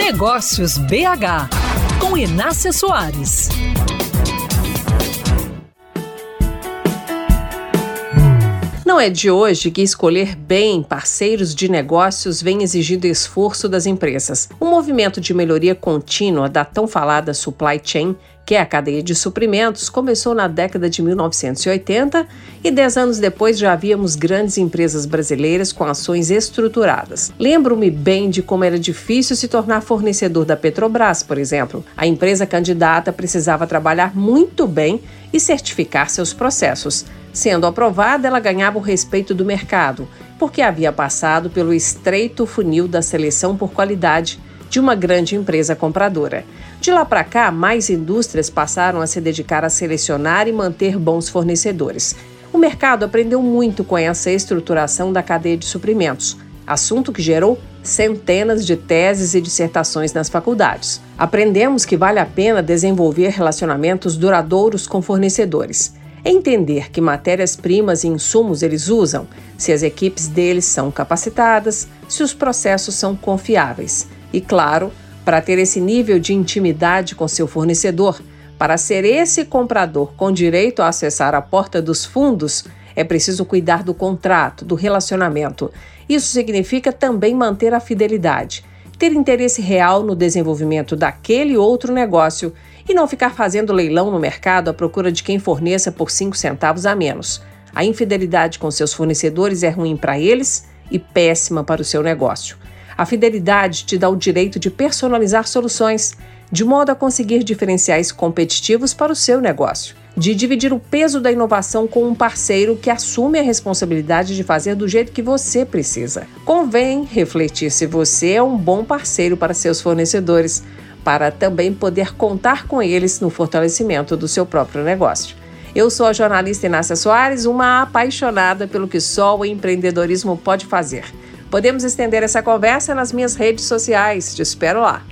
Negócios BH, com Inácia Soares. Não é de hoje que escolher bem parceiros de negócios vem exigindo esforço das empresas. O movimento de melhoria contínua da tão falada supply chain que é a cadeia de suprimentos, começou na década de 1980 e dez anos depois já havíamos grandes empresas brasileiras com ações estruturadas. Lembro-me bem de como era difícil se tornar fornecedor da Petrobras, por exemplo. A empresa candidata precisava trabalhar muito bem e certificar seus processos. Sendo aprovada, ela ganhava o respeito do mercado, porque havia passado pelo estreito funil da seleção por qualidade de uma grande empresa compradora. De lá para cá, mais indústrias passaram a se dedicar a selecionar e manter bons fornecedores. O mercado aprendeu muito com essa estruturação da cadeia de suprimentos, assunto que gerou centenas de teses e dissertações nas faculdades. Aprendemos que vale a pena desenvolver relacionamentos duradouros com fornecedores. Entender que matérias-primas e insumos eles usam, se as equipes deles são capacitadas, se os processos são confiáveis. E, claro, para ter esse nível de intimidade com seu fornecedor, para ser esse comprador com direito a acessar a porta dos fundos, é preciso cuidar do contrato, do relacionamento. Isso significa também manter a fidelidade, ter interesse real no desenvolvimento daquele outro negócio e não ficar fazendo leilão no mercado à procura de quem forneça por 5 centavos a menos. A infidelidade com seus fornecedores é ruim para eles e péssima para o seu negócio. A fidelidade te dá o direito de personalizar soluções, de modo a conseguir diferenciais competitivos para o seu negócio. De dividir o peso da inovação com um parceiro que assume a responsabilidade de fazer do jeito que você precisa. Convém refletir se você é um bom parceiro para seus fornecedores, para também poder contar com eles no fortalecimento do seu próprio negócio. Eu sou a jornalista Inácia Soares, uma apaixonada pelo que só o empreendedorismo pode fazer. Podemos estender essa conversa nas minhas redes sociais. Te espero lá.